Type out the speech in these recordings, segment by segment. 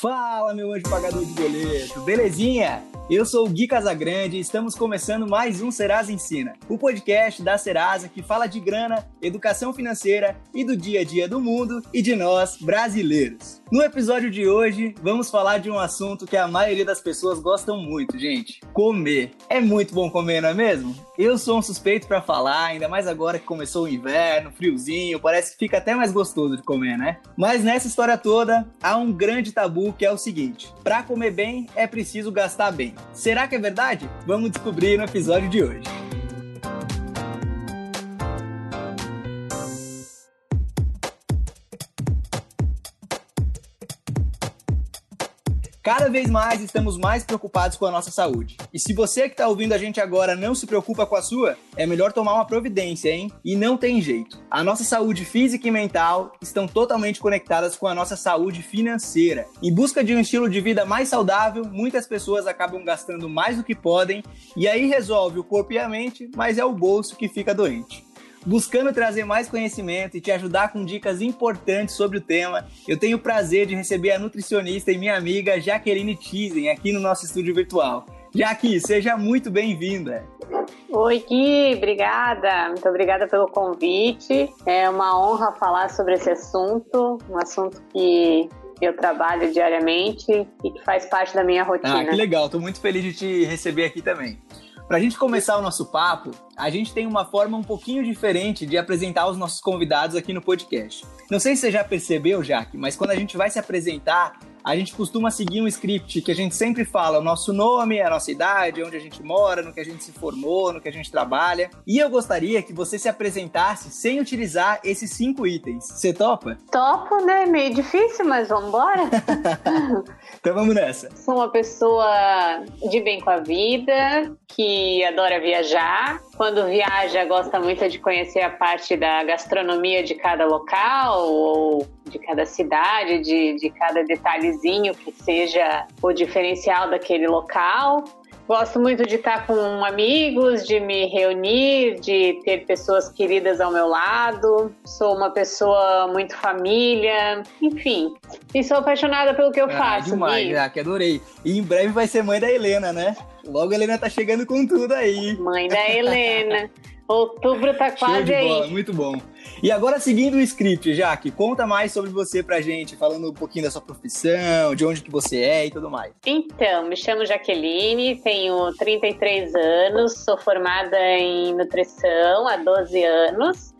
Fala, meu anjo pagador de boleto, belezinha? Eu sou o Gui Casagrande e estamos começando mais um Serasa Ensina, o podcast da Serasa que fala de grana, educação financeira e do dia a dia do mundo e de nós, brasileiros. No episódio de hoje, vamos falar de um assunto que a maioria das pessoas gostam muito, gente: comer. É muito bom comer, não é mesmo? Eu sou um suspeito para falar, ainda mais agora que começou o inverno, friozinho, parece que fica até mais gostoso de comer, né? Mas nessa história toda, há um grande tabu que é o seguinte: para comer bem é preciso gastar bem. Será que é verdade? Vamos descobrir no episódio de hoje. Cada vez mais estamos mais preocupados com a nossa saúde. E se você que está ouvindo a gente agora não se preocupa com a sua, é melhor tomar uma providência, hein? E não tem jeito. A nossa saúde física e mental estão totalmente conectadas com a nossa saúde financeira. Em busca de um estilo de vida mais saudável, muitas pessoas acabam gastando mais do que podem e aí resolve o corpo e a mente, mas é o bolso que fica doente. Buscando trazer mais conhecimento e te ajudar com dicas importantes sobre o tema, eu tenho o prazer de receber a nutricionista e minha amiga Jaqueline Tizen aqui no nosso estúdio virtual. Jaque, seja muito bem-vinda. Oi, Gui, obrigada. Muito obrigada pelo convite. É uma honra falar sobre esse assunto, um assunto que eu trabalho diariamente e que faz parte da minha rotina. Ah, que legal. Estou muito feliz de te receber aqui também. Para a gente começar o nosso papo, a gente tem uma forma um pouquinho diferente de apresentar os nossos convidados aqui no podcast. Não sei se você já percebeu, Jaque, mas quando a gente vai se apresentar, a gente costuma seguir um script que a gente sempre fala o nosso nome, a nossa idade, onde a gente mora, no que a gente se formou, no que a gente trabalha. E eu gostaria que você se apresentasse sem utilizar esses cinco itens. Você topa? Topo, né? Meio difícil, mas vamos embora. então vamos nessa. Sou uma pessoa de bem com a vida, que adora viajar. Quando viaja, gosta muito de conhecer a parte da gastronomia de cada local ou de cada cidade, de, de cada detalhezinho que seja o diferencial daquele local. Gosto muito de estar com amigos, de me reunir, de ter pessoas queridas ao meu lado. Sou uma pessoa muito família, enfim. E sou apaixonada pelo que eu ah, faço. Demais, já, que adorei. E em breve vai ser mãe da Helena, né? Logo a Helena tá chegando com tudo aí. Mãe da Helena. Outubro tá quase aí. Bola, muito bom. E agora, seguindo o script, Jaque, conta mais sobre você pra gente, falando um pouquinho da sua profissão, de onde que você é e tudo mais. Então, me chamo Jaqueline, tenho 33 anos, sou formada em nutrição há 12 anos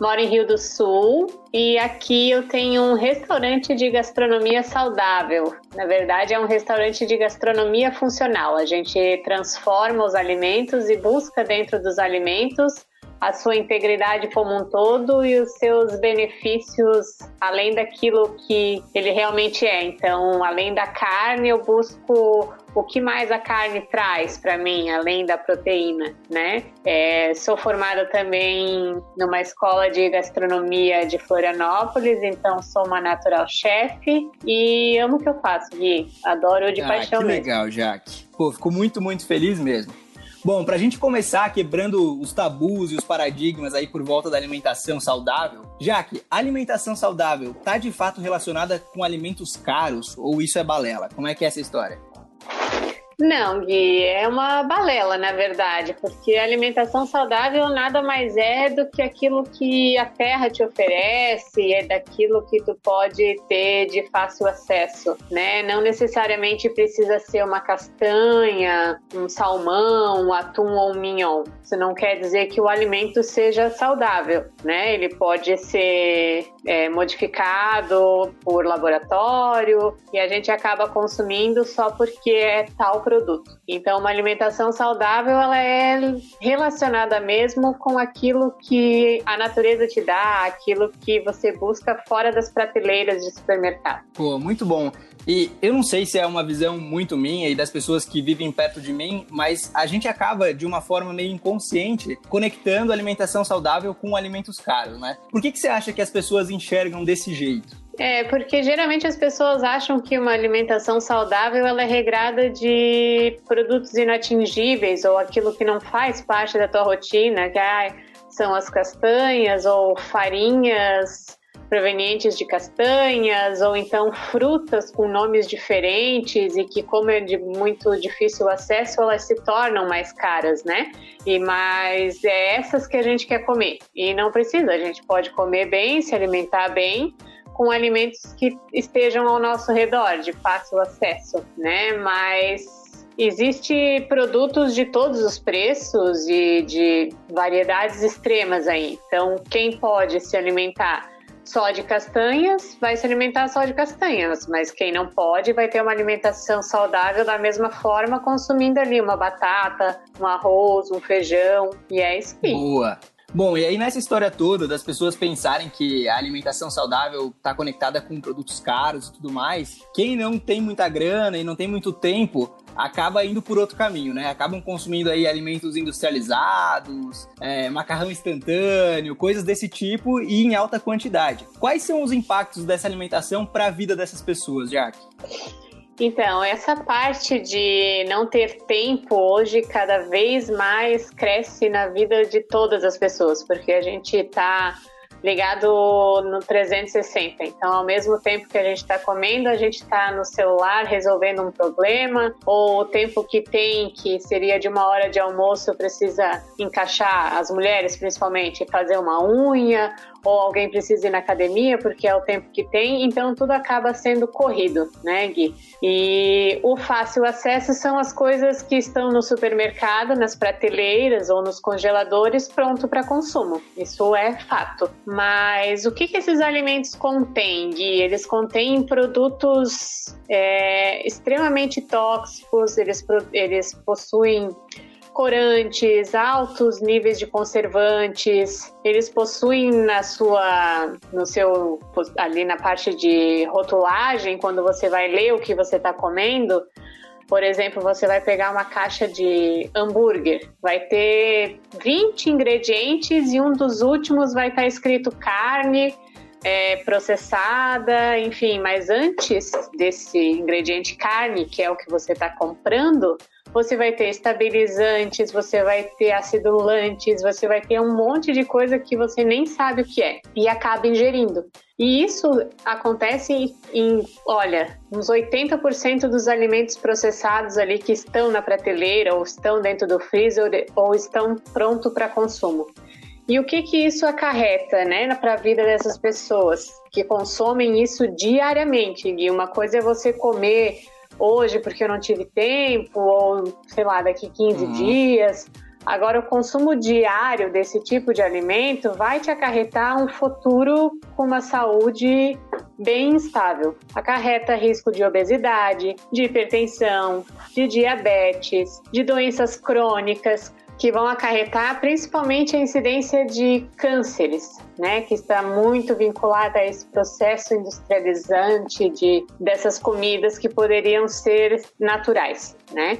moro em Rio do Sul e aqui eu tenho um restaurante de gastronomia saudável. Na verdade, é um restaurante de gastronomia funcional. A gente transforma os alimentos e busca dentro dos alimentos a sua integridade como um todo e os seus benefícios além daquilo que ele realmente é. Então, além da carne, eu busco o que mais a carne traz para mim, além da proteína, né? É, sou formada também numa escola de gastronomia de Florianópolis, então sou uma natural chef e amo o que eu faço, Gui. Adoro de ah, paixão que mesmo. legal, Jaque. Pô, fico muito, muito feliz mesmo. Bom, para a gente começar quebrando os tabus e os paradigmas aí por volta da alimentação saudável, Jaque, a alimentação saudável tá de fato relacionada com alimentos caros ou isso é balela? Como é que é essa história? Não, Gui, é uma balela, na verdade, porque alimentação saudável nada mais é do que aquilo que a terra te oferece, é daquilo que tu pode ter de fácil acesso, né? Não necessariamente precisa ser uma castanha, um salmão, um atum ou um mignon. Isso não quer dizer que o alimento seja saudável, né? Ele pode ser é, modificado por laboratório e a gente acaba consumindo só porque é tal produto. Então, uma alimentação saudável ela é relacionada mesmo com aquilo que a natureza te dá, aquilo que você busca fora das prateleiras de supermercado. Pô, muito bom. E eu não sei se é uma visão muito minha e das pessoas que vivem perto de mim, mas a gente acaba, de uma forma meio inconsciente, conectando alimentação saudável com alimentos caros, né? Por que, que você acha que as pessoas enxergam desse jeito? É, porque geralmente as pessoas acham que uma alimentação saudável ela é regrada de produtos inatingíveis ou aquilo que não faz parte da tua rotina, que ah, são as castanhas ou farinhas provenientes de castanhas ou então frutas com nomes diferentes e que como é de muito difícil acesso, elas se tornam mais caras, né? E mas é essas que a gente quer comer. E não precisa, a gente pode comer bem, se alimentar bem com alimentos que estejam ao nosso redor, de fácil acesso, né? Mas Existe produtos de todos os preços e de variedades extremas aí. Então, quem pode se alimentar só de castanhas, vai se alimentar só de castanhas, mas quem não pode vai ter uma alimentação saudável da mesma forma, consumindo ali uma batata, um arroz, um feijão, e é isso aí. Boa. Bom, e aí nessa história toda das pessoas pensarem que a alimentação saudável está conectada com produtos caros e tudo mais, quem não tem muita grana e não tem muito tempo acaba indo por outro caminho, né? Acabam consumindo aí alimentos industrializados, é, macarrão instantâneo, coisas desse tipo e em alta quantidade. Quais são os impactos dessa alimentação para a vida dessas pessoas, Jack? Então, essa parte de não ter tempo hoje cada vez mais cresce na vida de todas as pessoas, porque a gente está ligado no 360. Então, ao mesmo tempo que a gente está comendo, a gente está no celular resolvendo um problema, ou o tempo que tem, que seria de uma hora de almoço, precisa encaixar, as mulheres principalmente, fazer uma unha, ou alguém precisa ir na academia porque é o tempo que tem, então tudo acaba sendo corrido, né, Gui? E o fácil acesso são as coisas que estão no supermercado, nas prateleiras ou nos congeladores pronto para consumo. Isso é fato. Mas o que, que esses alimentos contêm, Gui? Eles contêm produtos é, extremamente tóxicos, eles, eles possuem corantes, altos níveis de conservantes. Eles possuem na sua, no seu, ali na parte de rotulagem, quando você vai ler o que você está comendo, por exemplo, você vai pegar uma caixa de hambúrguer, vai ter 20 ingredientes e um dos últimos vai estar tá escrito carne é, processada, enfim, mas antes desse ingrediente carne, que é o que você está comprando, você vai ter estabilizantes, você vai ter acidulantes, você vai ter um monte de coisa que você nem sabe o que é e acaba ingerindo. E isso acontece em, olha, uns 80% dos alimentos processados ali que estão na prateleira ou estão dentro do freezer ou estão pronto para consumo. E o que que isso acarreta, né, para a vida dessas pessoas que consomem isso diariamente? E uma coisa é você comer hoje porque eu não tive tempo, ou sei lá, daqui 15 uhum. dias. Agora, o consumo diário desse tipo de alimento vai te acarretar um futuro com uma saúde bem instável. Acarreta risco de obesidade, de hipertensão, de diabetes, de doenças crônicas, que vão acarretar principalmente a incidência de cânceres, né, que está muito vinculada a esse processo industrializante de dessas comidas que poderiam ser naturais, né?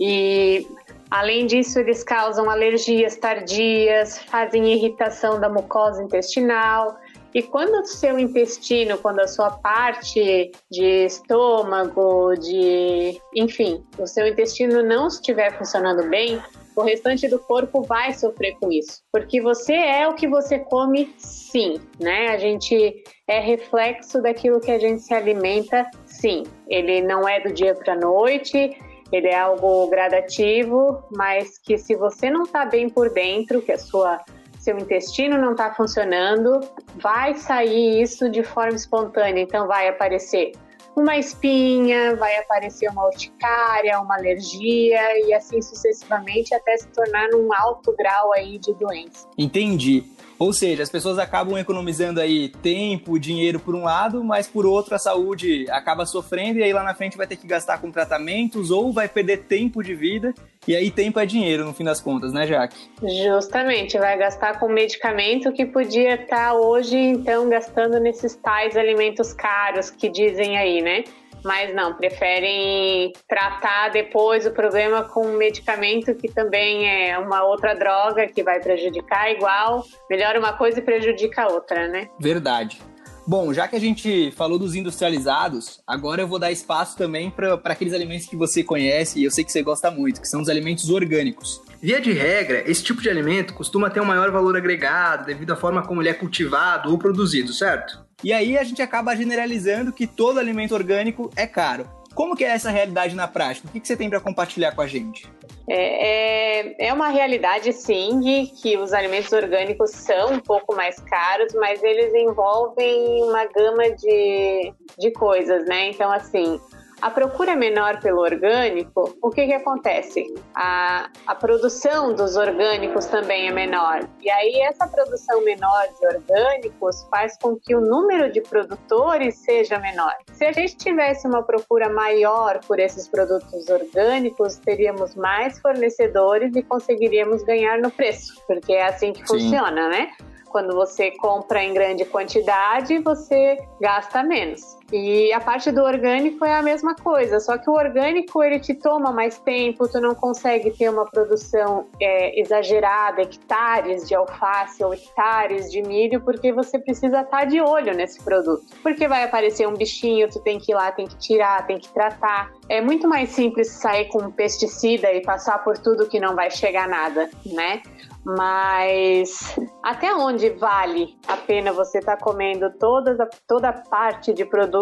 E além disso, eles causam alergias tardias, fazem irritação da mucosa intestinal, e quando o seu intestino, quando a sua parte de estômago, de, enfim, o seu intestino não estiver funcionando bem, o restante do corpo vai sofrer com isso, porque você é o que você come, sim, né? A gente é reflexo daquilo que a gente se alimenta, sim. Ele não é do dia para noite, ele é algo gradativo, mas que se você não está bem por dentro, que a sua seu intestino não está funcionando, vai sair isso de forma espontânea. Então vai aparecer uma espinha, vai aparecer uma urticária, uma alergia e assim sucessivamente até se tornar num alto grau aí de doença. Entendi. Ou seja, as pessoas acabam economizando aí tempo, dinheiro por um lado, mas por outro a saúde acaba sofrendo e aí lá na frente vai ter que gastar com tratamentos ou vai perder tempo de vida e aí tempo é dinheiro no fim das contas, né, Jaque? Justamente, vai gastar com medicamento que podia estar hoje então gastando nesses tais alimentos caros que dizem aí, né? Mas não, preferem tratar depois o problema com um medicamento que também é uma outra droga que vai prejudicar igual. Melhora uma coisa e prejudica a outra, né? Verdade. Bom, já que a gente falou dos industrializados, agora eu vou dar espaço também para aqueles alimentos que você conhece e eu sei que você gosta muito, que são os alimentos orgânicos. Via de regra, esse tipo de alimento costuma ter um maior valor agregado devido à forma como ele é cultivado ou produzido, certo? E aí a gente acaba generalizando que todo alimento orgânico é caro. Como que é essa realidade na prática? O que, que você tem para compartilhar com a gente? É, é, é, uma realidade, sim, que os alimentos orgânicos são um pouco mais caros, mas eles envolvem uma gama de, de coisas, né? Então, assim, a procura é menor pelo orgânico, o que, que acontece? A, a produção dos orgânicos também é menor. E aí, essa produção menor de orgânicos faz com que o número de produtores seja menor. Se a gente tivesse uma procura maior por esses produtos orgânicos, teríamos mais fornecedores e conseguiríamos ganhar no preço, porque é assim que Sim. funciona, né? Quando você compra em grande quantidade, você gasta menos. E a parte do orgânico é a mesma coisa, só que o orgânico ele te toma mais tempo, tu não consegue ter uma produção é, exagerada, hectares de alface ou hectares de milho, porque você precisa estar de olho nesse produto. Porque vai aparecer um bichinho, tu tem que ir lá, tem que tirar, tem que tratar. É muito mais simples sair com um pesticida e passar por tudo que não vai chegar nada, né? mas até onde vale a pena você estar tá comendo toda, toda a parte de produto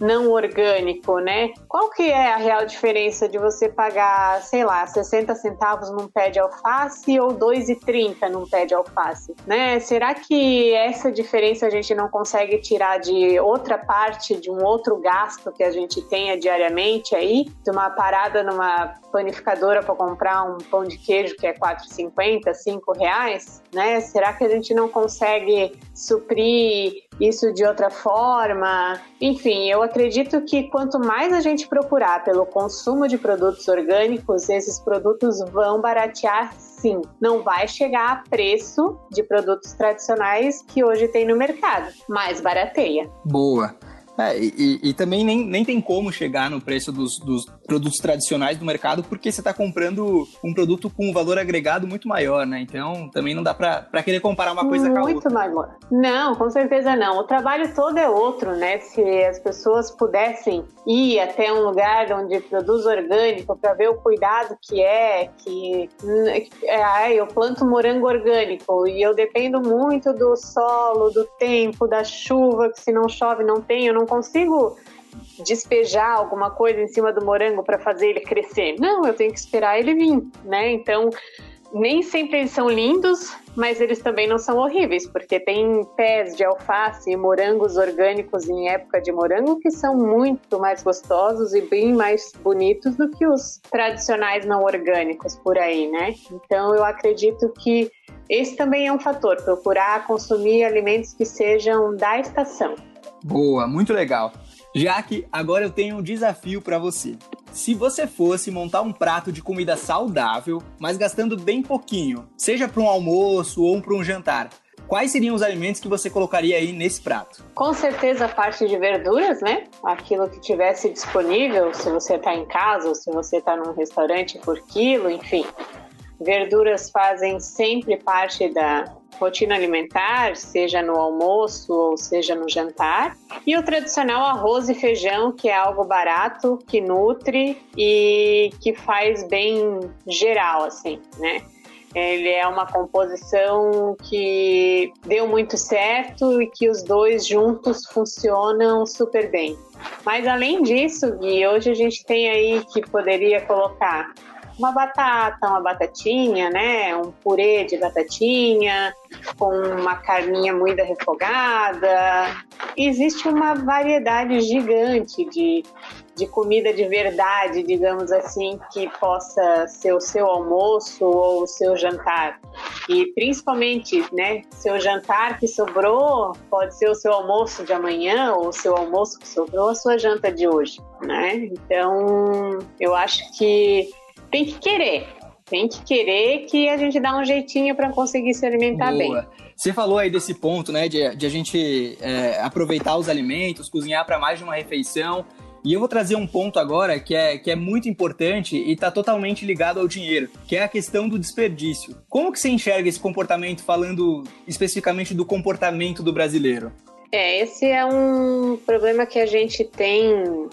não orgânico, né? Qual que é a real diferença de você pagar, sei lá, 60 centavos num pé de alface ou 2,30 num pé de alface, né? Será que essa diferença a gente não consegue tirar de outra parte, de um outro gasto que a gente tenha diariamente aí? De uma parada numa panificadora para comprar um pão de queijo que é 4,50, 5 reais, né? Será que a gente não consegue suprir isso de outra forma? Enfim, eu acredito que quanto mais a gente procurar pelo consumo de produtos orgânicos, esses produtos vão baratear sim. Não vai chegar a preço de produtos tradicionais que hoje tem no mercado, mas barateia. Boa. É, e, e, também nem, nem tem como chegar no preço dos, dos produtos tradicionais do mercado, porque você está comprando um produto com um valor agregado muito maior, né? Então também não dá para querer comparar uma coisa muito com a outra. Muito maior. Não, com certeza não. O trabalho todo é outro, né? Se as pessoas pudessem ir até um lugar onde produz orgânico para ver o cuidado que é, que é, eu planto morango orgânico e eu dependo muito do solo, do tempo, da chuva, que se não chove não tem, eu não não consigo despejar alguma coisa em cima do morango para fazer ele crescer. Não, eu tenho que esperar ele vir, né? Então, nem sempre eles são lindos, mas eles também não são horríveis, porque tem pés de alface e morangos orgânicos em época de morango que são muito mais gostosos e bem mais bonitos do que os tradicionais não orgânicos por aí, né? Então, eu acredito que esse também é um fator, procurar consumir alimentos que sejam da estação. Boa, muito legal. Já que agora eu tenho um desafio para você. Se você fosse montar um prato de comida saudável, mas gastando bem pouquinho, seja para um almoço ou para um jantar, quais seriam os alimentos que você colocaria aí nesse prato? Com certeza a parte de verduras, né? Aquilo que tivesse disponível, se você está em casa ou se você está num restaurante por quilo, enfim. Verduras fazem sempre parte da, rotina alimentar, seja no almoço ou seja no jantar. E o tradicional arroz e feijão, que é algo barato, que nutre e que faz bem geral, assim, né? Ele é uma composição que deu muito certo e que os dois juntos funcionam super bem. Mas além disso, Gui, hoje a gente tem aí que poderia colocar uma batata, uma batatinha, né? Um purê de batatinha com uma carninha moída refogada. Existe uma variedade gigante de, de comida de verdade, digamos assim, que possa ser o seu almoço ou o seu jantar. E principalmente, né, seu jantar que sobrou pode ser o seu almoço de amanhã ou o seu almoço que sobrou a sua janta de hoje, né? Então, eu acho que tem que querer. Tem que querer que a gente dá um jeitinho para conseguir se alimentar Boa. bem. Você falou aí desse ponto, né, de, de a gente é, aproveitar os alimentos, cozinhar para mais de uma refeição. E eu vou trazer um ponto agora que é, que é muito importante e está totalmente ligado ao dinheiro, que é a questão do desperdício. Como que você enxerga esse comportamento, falando especificamente do comportamento do brasileiro? É, esse é um problema que a gente tem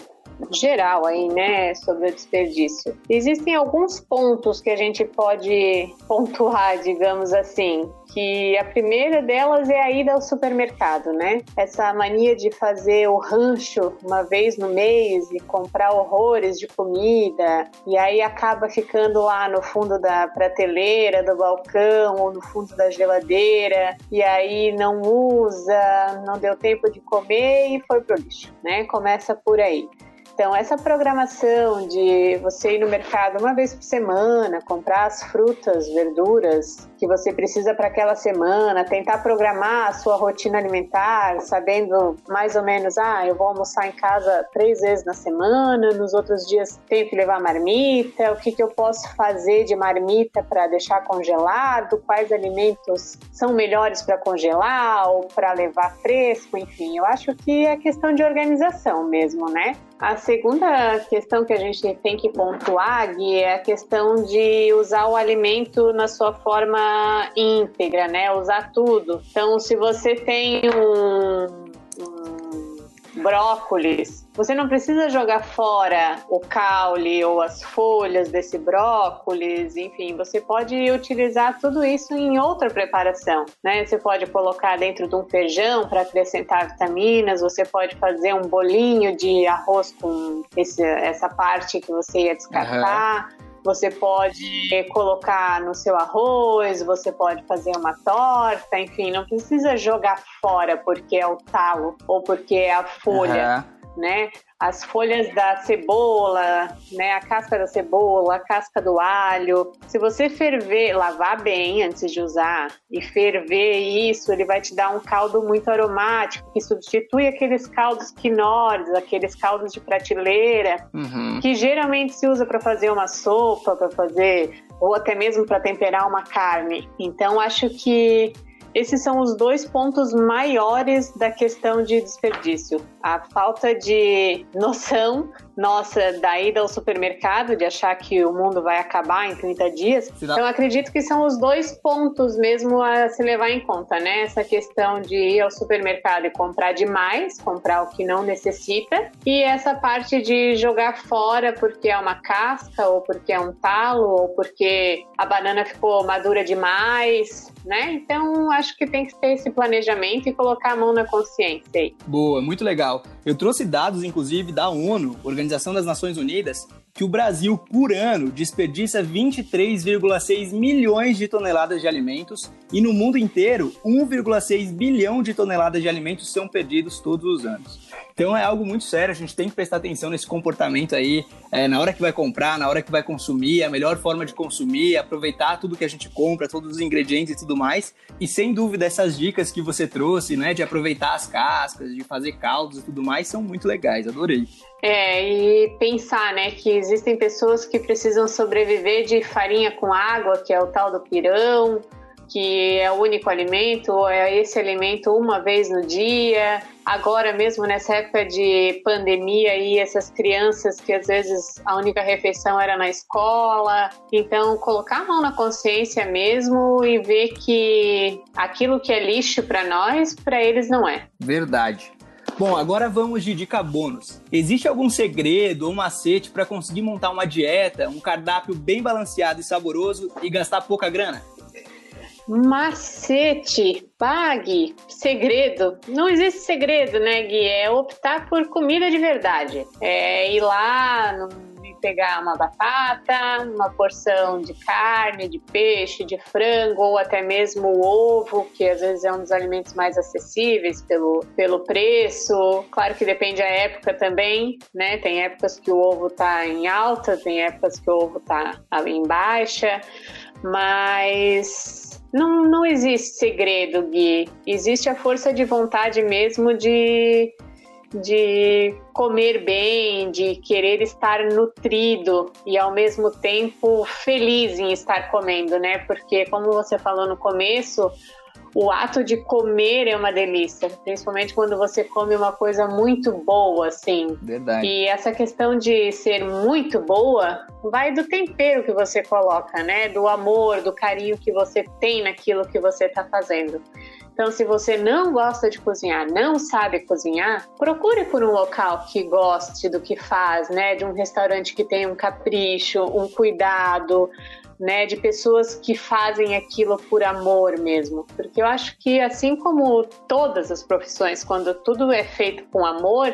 geral aí, né, sobre o desperdício. Existem alguns pontos que a gente pode pontuar, digamos assim, que a primeira delas é a ida ao supermercado, né? Essa mania de fazer o rancho uma vez no mês e comprar horrores de comida e aí acaba ficando lá no fundo da prateleira, do balcão ou no fundo da geladeira e aí não usa, não deu tempo de comer e foi pro lixo, né? Começa por aí. Então, essa programação de você ir no mercado uma vez por semana, comprar as frutas, verduras que você precisa para aquela semana, tentar programar a sua rotina alimentar, sabendo mais ou menos, ah, eu vou almoçar em casa três vezes na semana, nos outros dias tenho que levar marmita, o que, que eu posso fazer de marmita para deixar congelado, quais alimentos são melhores para congelar ou para levar fresco, enfim, eu acho que é questão de organização mesmo, né? A segunda questão que a gente tem que pontuar, Gui, é a questão de usar o alimento na sua forma íntegra, né? Usar tudo. Então, se você tem um, um brócolis você não precisa jogar fora o caule ou as folhas desse brócolis, enfim, você pode utilizar tudo isso em outra preparação, né? Você pode colocar dentro de um feijão para acrescentar vitaminas, você pode fazer um bolinho de arroz com esse, essa parte que você ia descartar. Uhum. Você pode colocar no seu arroz, você pode fazer uma torta, enfim, não precisa jogar fora porque é o talo ou porque é a folha. Uhum né? As folhas da cebola, né? A casca da cebola, a casca do alho. Se você ferver, lavar bem antes de usar e ferver isso, ele vai te dar um caldo muito aromático que substitui aqueles caldos quinores, aqueles caldos de prateleira, uhum. que geralmente se usa para fazer uma sopa, para fazer ou até mesmo para temperar uma carne. Então acho que esses são os dois pontos maiores da questão de desperdício. A falta de noção nossa da ida ao supermercado, de achar que o mundo vai acabar em 30 dias. Então, acredito que são os dois pontos mesmo a se levar em conta, né? Essa questão de ir ao supermercado e comprar demais, comprar o que não necessita, e essa parte de jogar fora porque é uma casca, ou porque é um talo, ou porque a banana ficou madura demais, né? Então, acho que tem que ter esse planejamento e colocar a mão na consciência aí. Boa, muito legal. Eu trouxe dados, inclusive, da ONU, Organização das Nações Unidas, que o Brasil, por ano, desperdiça 23,6 milhões de toneladas de alimentos e no mundo inteiro, 1,6 bilhão de toneladas de alimentos são perdidos todos os anos. Então é algo muito sério, a gente tem que prestar atenção nesse comportamento aí, é, na hora que vai comprar, na hora que vai consumir, a melhor forma de consumir, aproveitar tudo que a gente compra, todos os ingredientes e tudo mais. E sem dúvida, essas dicas que você trouxe, né, de aproveitar as cascas, de fazer caldos e tudo mais, são muito legais, adorei. É, e pensar, né, que existem pessoas que precisam sobreviver de farinha com água, que é o tal do pirão, que é o único alimento, é esse alimento uma vez no dia. Agora mesmo nessa época de pandemia e essas crianças que às vezes a única refeição era na escola. Então, colocar a mão na consciência mesmo e ver que aquilo que é lixo para nós, para eles não é. Verdade. Bom, agora vamos de dica bônus. Existe algum segredo ou macete para conseguir montar uma dieta, um cardápio bem balanceado e saboroso e gastar pouca grana? Macete, pague, segredo. Não existe segredo, né, Gui? É optar por comida de verdade. É ir lá, pegar uma batata, uma porção de carne, de peixe, de frango ou até mesmo ovo, que às vezes é um dos alimentos mais acessíveis pelo, pelo preço. Claro que depende da época também, né? Tem épocas que o ovo tá em alta, tem épocas que o ovo tá em baixa, mas não, não existe segredo, Gui. Existe a força de vontade mesmo de, de comer bem, de querer estar nutrido e ao mesmo tempo feliz em estar comendo, né? Porque, como você falou no começo, o ato de comer é uma delícia, principalmente quando você come uma coisa muito boa, assim. Verdade. E essa questão de ser muito boa vai do tempero que você coloca, né? Do amor, do carinho que você tem naquilo que você está fazendo. Então, se você não gosta de cozinhar, não sabe cozinhar, procure por um local que goste do que faz, né? De um restaurante que tem um capricho, um cuidado, né, de pessoas que fazem aquilo por amor mesmo. Porque eu acho que assim como todas as profissões, quando tudo é feito com amor,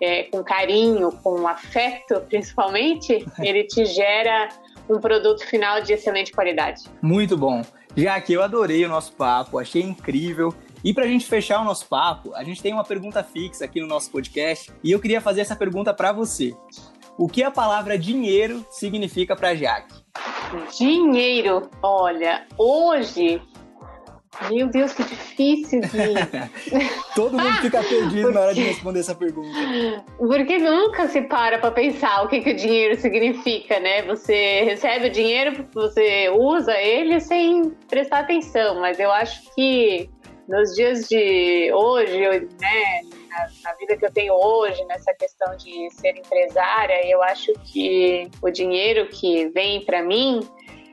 é, com carinho, com afeto, principalmente, ele te gera um produto final de excelente qualidade. Muito bom. Já que eu adorei o nosso papo, achei incrível. E para a gente fechar o nosso papo, a gente tem uma pergunta fixa aqui no nosso podcast e eu queria fazer essa pergunta para você. O que a palavra dinheiro significa para Jaque? Dinheiro, olha, hoje meu Deus, que difícil, de... Todo mundo fica perdido Porque... na hora de responder essa pergunta. Porque nunca se para para pensar o que, que o dinheiro significa, né? Você recebe o dinheiro, você usa ele sem prestar atenção, mas eu acho que nos dias de hoje, né, na, na, vida que eu tenho hoje, nessa questão de ser empresária, eu acho que o dinheiro que vem para mim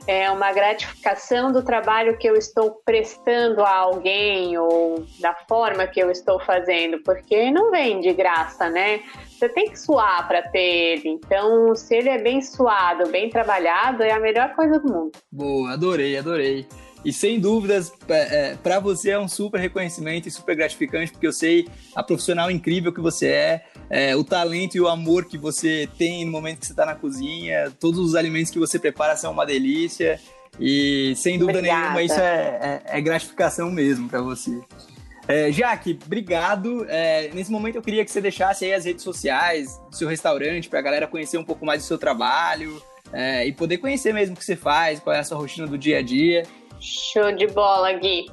é uma gratificação do trabalho que eu estou prestando a alguém ou da forma que eu estou fazendo, porque não vem de graça, né? Você tem que suar para ter ele. Então, se ele é bem suado, bem trabalhado, é a melhor coisa do mundo. Boa, adorei, adorei. E sem dúvidas, é, para você é um super reconhecimento e super gratificante, porque eu sei a profissional incrível que você é, é, o talento e o amor que você tem no momento que você está na cozinha, todos os alimentos que você prepara são uma delícia. E sem dúvida Obrigada. nenhuma, isso é, é, é gratificação mesmo para você. É, Jaque, obrigado. É, nesse momento eu queria que você deixasse aí as redes sociais do seu restaurante para a galera conhecer um pouco mais do seu trabalho é, e poder conhecer mesmo o que você faz, qual é a sua rotina do dia a dia. Show de bola, Gui.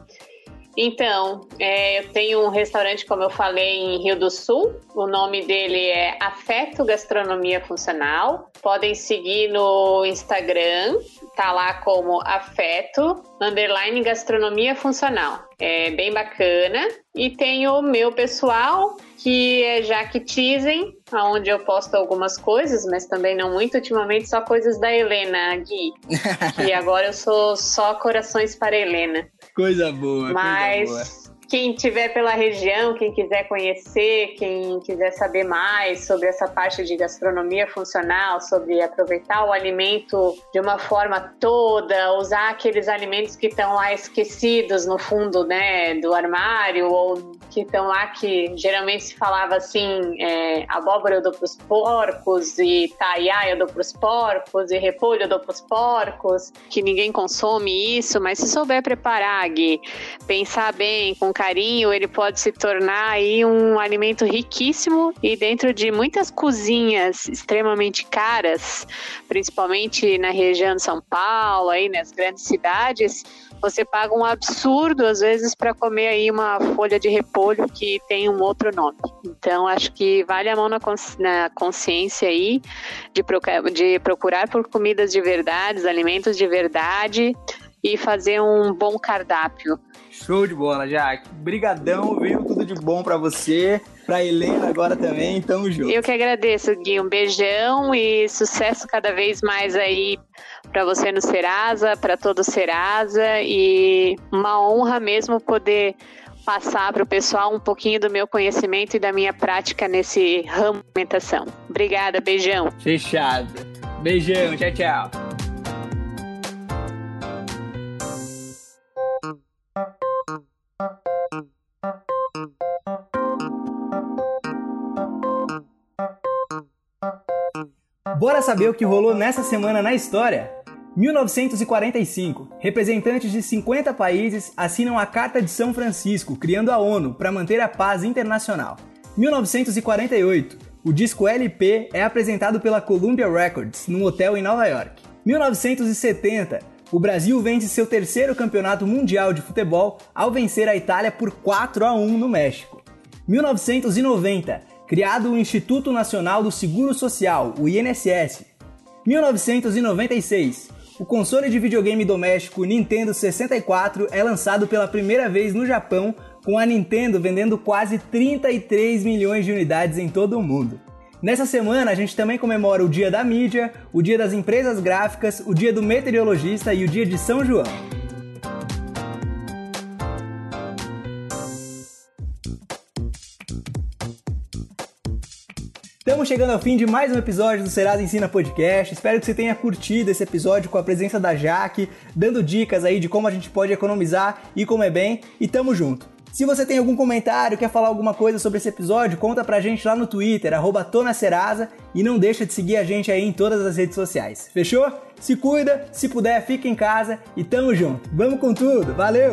Então, é, eu tenho um restaurante, como eu falei, em Rio do Sul. O nome dele é Afeto Gastronomia Funcional. Podem seguir no Instagram, tá lá como Afeto Underline Gastronomia Funcional. É bem bacana. E tem o meu pessoal, que é Jaque Tizen, onde eu posto algumas coisas, mas também não muito, ultimamente só coisas da Helena Gui. e agora eu sou só corações para Helena. Coisa boa, mas coisa boa quem tiver pela região, quem quiser conhecer, quem quiser saber mais sobre essa parte de gastronomia funcional, sobre aproveitar o alimento de uma forma toda, usar aqueles alimentos que estão lá esquecidos no fundo, né, do armário ou que estão lá que geralmente se falava assim, é, abóbora eu dou pros porcos e taiá eu dou pros porcos e repolho eu dou pros porcos, que ninguém consome isso, mas se souber preparar, Gui, pensar bem, com carinho, ele pode se tornar aí um alimento riquíssimo e dentro de muitas cozinhas extremamente caras, principalmente na região de São Paulo, aí nas grandes cidades, você paga um absurdo às vezes para comer aí uma folha de repolho que tem um outro nome. Então acho que vale a mão na, na consciência aí de, de procurar por comidas de verdade, alimentos de verdade e fazer um bom cardápio. Show de bola, Jaque. Brigadão, viu? Tudo de bom para você, pra Helena agora também, tamo junto. Eu que agradeço, Gui. Um beijão e sucesso cada vez mais aí para você no Serasa, para todo o Serasa e uma honra mesmo poder passar para o pessoal um pouquinho do meu conhecimento e da minha prática nesse ramo de alimentação. Obrigada, beijão. Fechado. Beijão, tchau, tchau. Bora saber o que rolou nessa semana na história? 1945. Representantes de 50 países assinam a Carta de São Francisco, criando a ONU para manter a paz internacional. 1948. O disco LP é apresentado pela Columbia Records num hotel em Nova York. 1970. O Brasil vence seu terceiro campeonato mundial de futebol ao vencer a Itália por 4 a 1 no México. 1990 criado o Instituto Nacional do Seguro Social, o INSS. 1996, O console de videogame doméstico Nintendo 64 é lançado pela primeira vez no Japão, com a Nintendo vendendo quase 33 milhões de unidades em todo o mundo. Nessa semana a gente também comemora o Dia da Mídia, o Dia das Empresas Gráficas, o Dia do Meteorologista e o Dia de São João. Estamos chegando ao fim de mais um episódio do Serasa Ensina Podcast. Espero que você tenha curtido esse episódio com a presença da Jaque, dando dicas aí de como a gente pode economizar e comer bem. E tamo junto. Se você tem algum comentário, quer falar alguma coisa sobre esse episódio, conta pra gente lá no Twitter, arroba Serasa, e não deixa de seguir a gente aí em todas as redes sociais. Fechou? Se cuida, se puder, fica em casa e tamo junto. Vamos com tudo, valeu!